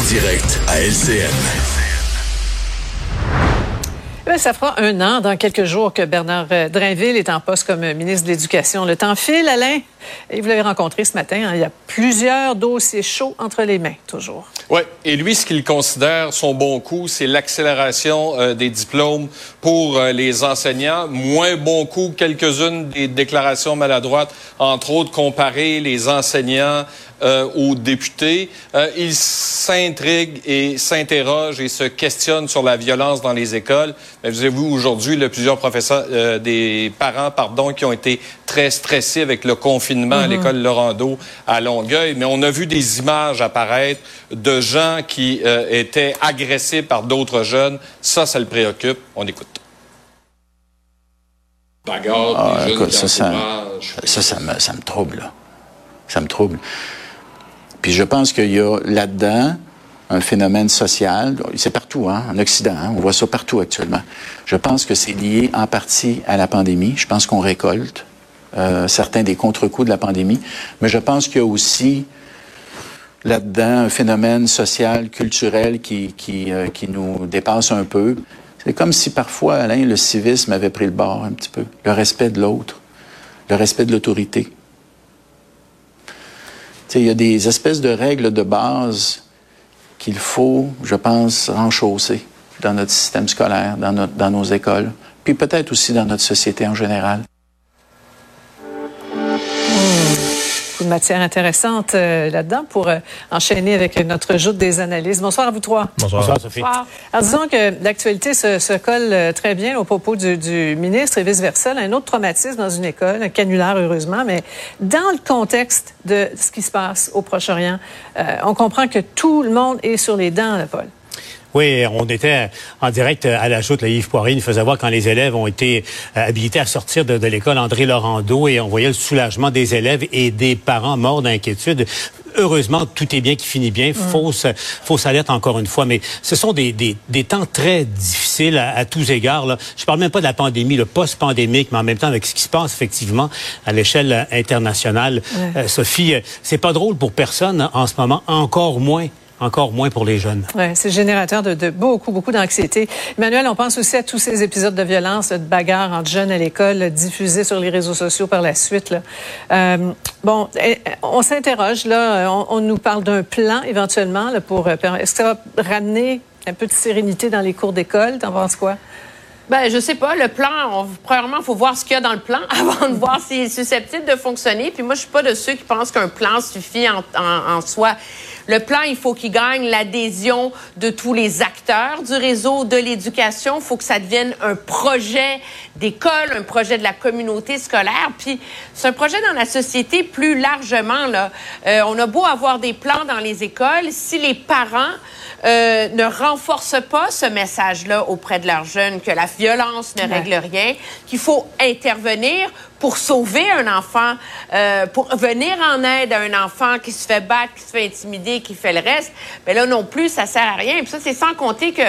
Direct à LCN. Eh ça fera un an, dans quelques jours, que Bernard euh, Drainville est en poste comme ministre de l'Éducation. Le temps file, Alain, et vous l'avez rencontré ce matin. Hein, il y a plusieurs dossiers chauds entre les mains, toujours. Oui, et lui, ce qu'il considère son bon coup, c'est l'accélération euh, des diplômes pour euh, les enseignants. Moins bon coup, quelques-unes des déclarations maladroites, entre autres comparer les enseignants euh, aux députés. Il s'intrigue et s'interroge et se questionne sur la violence dans les écoles. Mais vous avez vu aujourd'hui plusieurs professeurs, euh, des parents, pardon, qui ont été très stressés avec le confinement à mm-hmm. l'école Laurando à Longueuil. Mais on a vu des images apparaître de gens qui étaient agressés par d'autres jeunes. Ça, ça le préoccupe. On écoute. Bagarre, ah, écoute, ça, ça, ça, ça, me, ça me trouble. Ça me trouble. Puis je pense qu'il y a là-dedans un phénomène social. C'est partout, hein, en Occident. Hein, on voit ça partout actuellement. Je pense que c'est lié en partie à la pandémie. Je pense qu'on récolte euh, certains des contre-coups de la pandémie. Mais je pense qu'il y a aussi là-dedans un phénomène social, culturel qui, qui, euh, qui nous dépasse un peu. C'est comme si parfois, Alain, le civisme avait pris le bord un petit peu. Le respect de l'autre, le respect de l'autorité il y a des espèces de règles de base qu'il faut, je pense, renchausser dans notre système scolaire, dans, notre, dans nos écoles, puis peut-être aussi dans notre société en général. De matière intéressante euh, là-dedans pour euh, enchaîner avec notre joute des analyses. Bonsoir à vous trois. Bonsoir, Sophie. Bonsoir. Alors, disons que l'actualité se, colle euh, très bien au propos du, ministre et vice-versa. Un autre traumatisme dans une école, un canulaire heureusement, mais dans le contexte de ce qui se passe au Proche-Orient, on comprend que tout le monde est sur les dents, Paul. Oui, on était en direct à la joute. Yves Poirier nous faisait voir quand les élèves ont été euh, habilités à sortir de, l'école André Laurando et on voyait le soulagement des élèves et des parents morts d'inquiétude heureusement, tout est bien qui finit bien. Mm. Fausse, fausse alerte encore une fois. Mais ce sont des, des, des temps très difficiles à, tous égards. Là. Je parle même pas de la pandémie, le post-pandémique, mais en même temps avec ce qui se passe effectivement à l'échelle internationale. Euh, Sophie, euh, c'est pas drôle pour personne en ce moment, encore moins encore moins pour les jeunes. Ouais, c'est générateur de, beaucoup, beaucoup d'anxiété. Emmanuel, on pense aussi à tous ces épisodes de violence, de bagarres entre jeunes à l'école, diffusés sur les réseaux sociaux par la suite. Euh, bon, eh, on s'interroge, là, on, nous parle d'un plan éventuellement pour... Euh, est-ce que ça va ramener un peu de sérénité dans les cours d'école? T'en penses quoi? Ben, je sais pas. Le plan, premièrement, il faut voir ce qu'il y a dans le plan avant de voir s'il est susceptible de fonctionner. Puis moi, je suis pas de ceux qui pensent qu'un plan suffit en, en, en soi. Le plan, il faut qu'il gagne l'adhésion de tous les acteurs du réseau de l'éducation. Il faut que ça devienne un projet d'école, un projet de la communauté scolaire. Puis c'est un projet dans la société plus largement. Là. Euh, on a beau avoir des plans dans les écoles, si les parents euh, ne renforcent pas ce message-là auprès de leurs jeunes, que la violence ne règle rien, qu'il faut intervenir pour sauver un enfant, euh, pour venir en aide à un enfant qui se fait battre, qui se fait intimider, qui fait le reste, mais là non plus, ça sert à rien. Puis ça, c'est sans compter que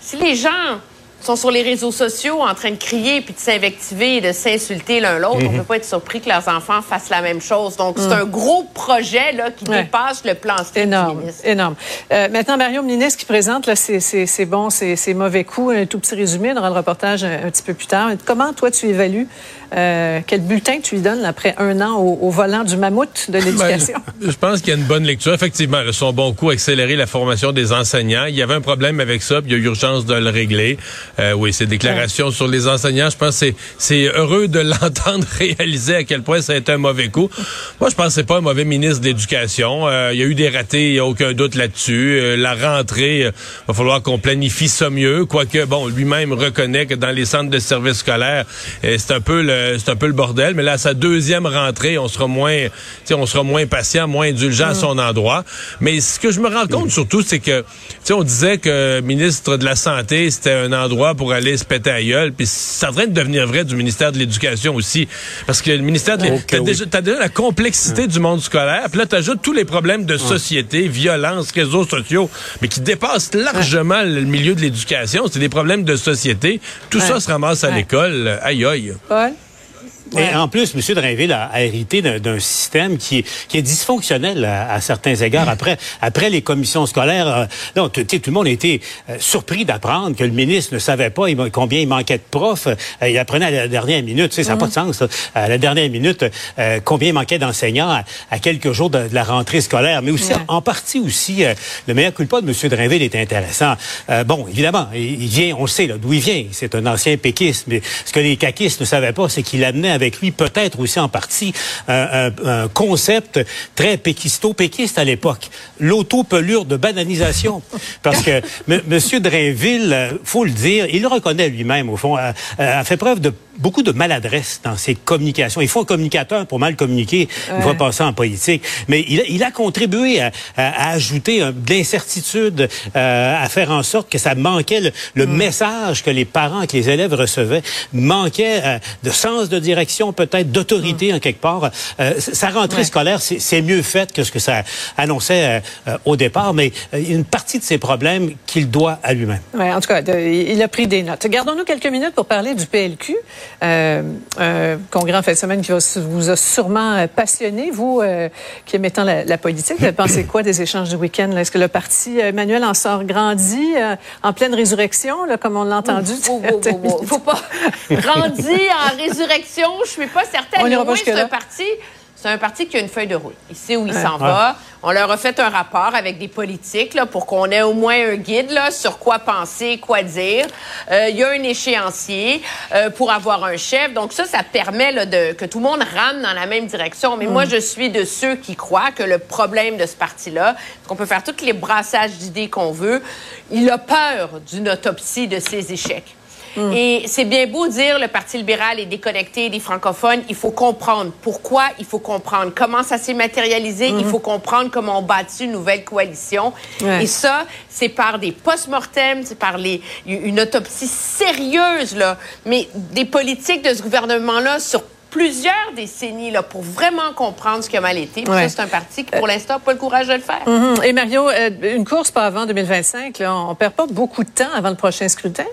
si les gens sont sur les réseaux sociaux en train de crier puis de s'invectiver et de s'insulter l'un l'autre, on ne mhm. peut pas être surpris que leurs enfants fassent la même chose. Donc, c'est mm. un gros projet là, qui dépasse le plan énorme, Énorme. Euh, maintenant, Mario, ministre qui présente là, c'est bon, c'est mauvais coups. Un tout petit résumé, on aura le reportage un, petit peu plus tard. Comment, toi, tu évalues euh, quel bulletin tu lui donnes après un an au, volant du mammouth de ben, l'éducation? je pense qu'il y a une bonne lecture. Effectivement, son bon coup, accélérer la formation des enseignants. Il y avait un problème avec ça, puis il y a urgence de le régler. Euh, oui, ces déclarations sur les enseignants, je pense que c'est heureux de l'entendre réaliser à quel point ça a été un mauvais coup. Moi, je pense que c'est pas un mauvais ministre d'éducation. Euh, il y a eu des ratés, il n'y a aucun doute là-dessus. Euh, la rentrée, il va falloir qu'on planifie ça mieux, quoique, bon, lui-même reconnaît que dans les centres de services scolaires, c'est un peu le c'est un peu le bordel. Mais là, sa deuxième rentrée, on sera moins, on sera moins patient, moins indulgent à mm. son endroit. Mais ce que je me rends compte surtout, c'est que, on disait que ministre de la Santé, c'était un endroit pour aller se péter à gueule. Puis c'est en train de devenir vrai du ministère de l'Éducation aussi. Parce que le ministère de l'Éducation, t'as déjà, la complexité du monde scolaire. Puis là, t'ajoutes tous les problèmes de société, violence, réseaux sociaux, mais qui dépassent largement le milieu de l'éducation. C'est des problèmes de société. Tout ça se ramasse à l'école. Aïe aïe. Et en plus, M. Drainville a, hérité d'un système qui, qui est dysfonctionnel à, certains égards. Après, après les commissions scolaires, euh, non, tout, le monde a été euh, surpris d'apprendre que le ministre ne savait pas combien il manquait de profs. Euh, il apprenait à la dernière minute. Tu sais, ça n'a pas de sens. À la dernière minute, combien il manquait d'enseignants à, quelques jours de, la rentrée scolaire. Mais aussi, en, partie aussi, le meilleur culpa de M. Drainville est intéressant. bon, évidemment, il, vient, on le sait, d'où il vient. C'est un ancien péquiste. Mais ce que les caquistes ne savaient pas, c'est qu'il amenait avec lui peut-être aussi en partie un, concept très péquisto-péquiste à l'époque. L'autopelure de bananisation. Parce que M. Drainville, euh, faut le dire, il le reconnaît lui-même, au fond, a fait preuve de beaucoup de maladresse dans ses communications. Il faut un communicateur pour mal communiquer. Il va passer en politique. Mais il, il a contribué à, à, ajouter de l'incertitude, euh, à faire en sorte que ça manquait le, mm. message que les parents, que les élèves recevaient, manquait euh, de sens de direction, peut-être d'autorité mm. en quelque part. Euh, sa rentrée scolaire, c'est mieux fait que ce que ça annonçait euh, au départ, mais a une partie de ses problèmes qu'il doit à lui-même. Ouais, en tout cas, il a pris des notes. Gardons-nous quelques minutes pour parler du PLQ. Euh, un congrès en fin de semaine qui vous a sûrement euh, passionné, vous euh, qui aimez tant la, politique. Vous pensez quoi des échanges du week-end? Est-ce que le parti Emmanuel en sort grandi, en pleine résurrection, là, comme on l'a entendu? Il faut pas grandir en résurrection. Je suis pas certaine. On un parti c'est un parti qui a une feuille de route. Il sait où il s'en va. On leur a fait un rapport avec des politiques là, pour qu'on ait au moins un guide là, sur quoi penser, quoi dire. Euh, il y a un échéancier euh, pour avoir un chef. Donc ça, ça permet là, de, que tout le monde rame dans la même direction. Mais moi, mm. je suis de ceux qui croient que le problème de ce parti-là, qu'on peut faire tous les brassages d'idées qu'on veut, il a peur d'une autopsie de ses échecs. Mm. Et c'est bien beau dire le Parti libéral est déconnecté des francophones. Il faut comprendre pourquoi, il faut comprendre comment ça s'est matérialisé, il mm-hmm. faut comprendre comment on bâtit une nouvelle coalition. Et ça, c'est par des post-mortem, c'est par les, une autopsie sérieuse, là. Mais des politiques de ce gouvernement-là sur plusieurs décennies là, pour vraiment comprendre ce qui a mal été. C'est un parti qui, pour l'instant, n'a pas le courage de le faire. Mm-hmm. Et Mario, euh, une course pas avant 2025, là, on perd pas beaucoup de temps avant le prochain scrutin?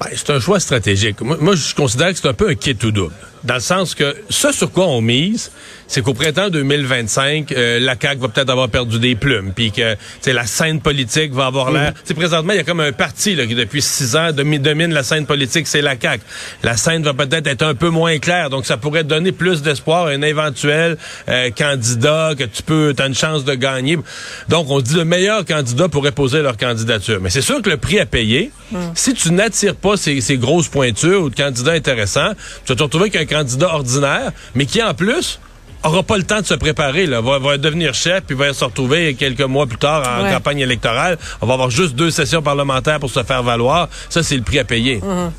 Ben, c'est un choix stratégique. Moi, je considère que c'est un peu un kit tout double. Dans le sens que ce sur quoi on mise, c'est qu'au printemps 2025, euh, la CAQ va peut-être avoir perdu des plumes, puis que la scène politique va avoir l'air... Mm Présentement, il y a comme un parti là, qui, depuis six ans, domine la scène politique, c'est la CAQ. La scène va peut-être être un peu moins claire, donc ça pourrait donner plus d'espoir à un éventuel euh, candidat que tu peux, as une chance de gagner. Donc, on dit le meilleur candidat pourrait poser leur candidature. Mais c'est sûr que le prix à payer, mm. si tu n'attires pas ces, ces, grosses pointures ou de candidats intéressants, tu vas te retrouver avec un candidat ordinaire, mais qui en plus aura pas le temps de se préparer, là. Va, va devenir chef, puis va se retrouver quelques mois plus tard en campagne électorale. On va avoir juste deux sessions parlementaires pour se faire valoir. Ça, c'est le prix à payer. Mhm.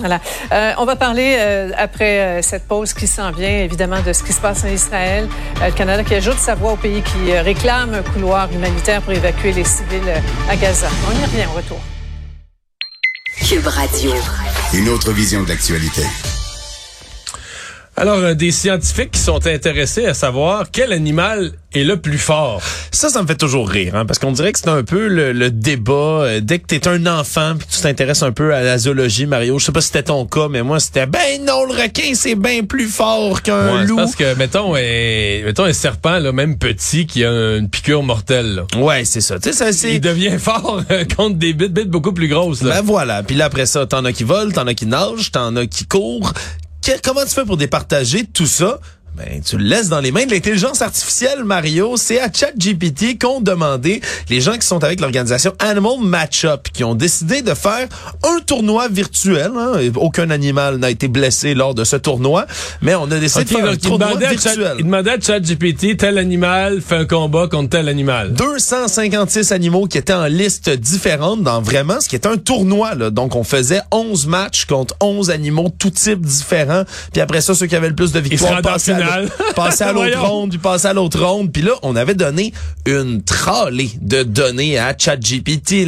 Voilà. Euh, on va parler euh, après euh, cette pause qui s'en vient, évidemment, de ce qui se passe en Israël. le Canada qui ajoute sa voix au pays qui réclame un couloir humanitaire pour évacuer les civils à Gaza. On y revient au retour. Cube Radio. Une autre vision de l'actualité. Alors, euh, des scientifiques qui sont intéressés à savoir quel animal est le plus fort. Ça, ça me fait toujours rire, hein, parce qu'on dirait que c'est un peu le, débat. Euh, dès que t'es un enfant puis tu t'intéresses un peu à la zoologie, Mario, je sais pas si c'était ton cas, mais moi, c'était ben non, le requin, c'est bien plus fort qu'un loup. Parce que, mettons, un, mettons un serpent, là, même petit, qui a une piqûre mortelle. Là. Ouais, c'est ça. Tu sais, ça Il devient fort euh, contre des bêtes, bêtes beaucoup plus grosses. Là. Ben voilà. Puis là, après ça, t'en as qui volent, t'en as qui nagent, t'en as qui courent comment tu fais pour départager tout ça? Ben, tu le laisses dans les mains de l'intelligence artificielle, Mario. C'est à ChatGPT qu'ont demandé les gens qui sont avec l'organisation Animal Matchup, qui ont décidé de faire un tournoi virtuel. Hein. Aucun animal n'a été blessé lors de ce tournoi, mais on a décidé de faire un tournoi virtuel. il demandait à ChatGPT, tel animal fait un combat contre tel animal. 256 animaux qui étaient en liste différente dans vraiment ce qui est un tournoi. Là. Donc, on faisait 11 matchs contre 11 animaux, tout type différents. Puis après ça, ceux qui avaient le plus de victoires passaient passer à l'autre ronde, puis passer à l'autre ronde. Puis là, on avait donné une tralée de données à ChatGPT,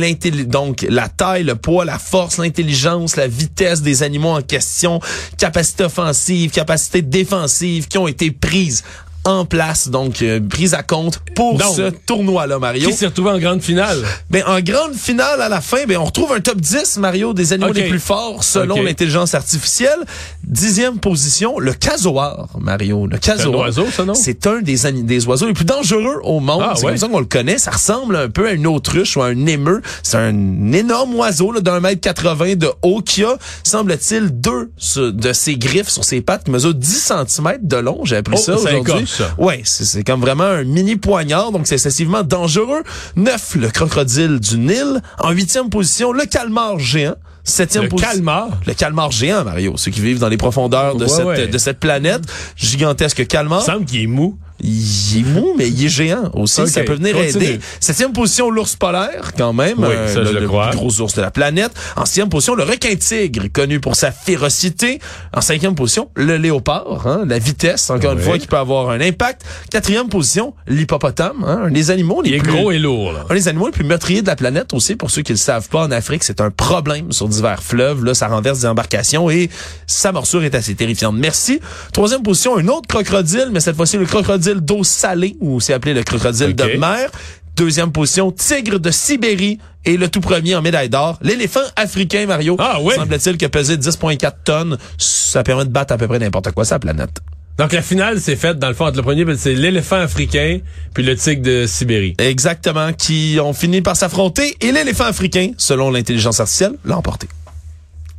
donc la taille, le poids, la force, l'intelligence, la vitesse des animaux en question, capacité offensive, capacité défensive qui ont été prises en place, donc euh, prise à compte pour ce tournoi-là, Mario. Qui s'est retrouvé en grande finale? Ben, en grande finale, à la fin, ben, on retrouve un top 10, Mario, des animaux les plus forts selon l'intelligence artificielle. Dixième position, le casoar, Mario. Le casoar. C'est un oiseau, ça, non? C'est un des, des oiseaux les plus dangereux au monde. Ah, c'est comme ça qu'on le connaît. Ça ressemble un peu à une autruche ou à un émeu. C'est un énorme oiseau d'un mètre 80 de haut qui a, semble-t-il, deux de ses griffes sur ses pattes qui mesurent 10 cm de long. J'ai appris oh, ça aujourd'hui. Ouais, c'est comme vraiment un mini poignard, donc c'est excessivement dangereux. Neuf, le crocodile du Nil. En huitième position, le calmar géant. Septième le calmar? Le calmar géant, Mario. Ceux qui vivent dans les profondeurs de, cette, de cette planète. Gigantesque calmar. Il semble qu'il est mou il est mou, mais il est géant aussi. Ça peut venir aider. Septième position, l'ours polaire, quand même. Oui, ça, le, le, plus gros ours de la planète. En sixième position, le requin tigre, connu pour sa férocité. En cinquième position, le léopard, hein, la vitesse, encore une fois, qui peut avoir un impact. Quatrième position, l'hippopotame, hein, un des animaux les il est plus... gros et lourd. Là. Un des animaux les plus meurtriers de la planète aussi. Pour ceux qui le savent pas, en Afrique, c'est un problème sur divers fleuves. Là, ça renverse des embarcations et sa morsure est assez terrifiante. Merci. Troisième position, un autre crocodile, mais cette fois-ci, le crocodile d'eau salée ou c'est appelé le crocodile de mer. Deuxième position, tigre de Sibérie. Et le tout premier en médaille d'or, l'éléphant africain, Mario. Ah oui? Semble-t-il que pesé 10,4 tonnes. Ça permet de battre à peu près n'importe quoi sa planète. Donc la finale c'est faite dans le fond entre le premier c'est l'éléphant africain puis le tigre de Sibérie. Exactement, qui ont fini par s'affronter et l'éléphant africain, selon l'intelligence artificielle, l'a emporté.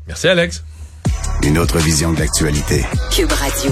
Merci Alex. Une autre vision de l'actualité. Cube Radio.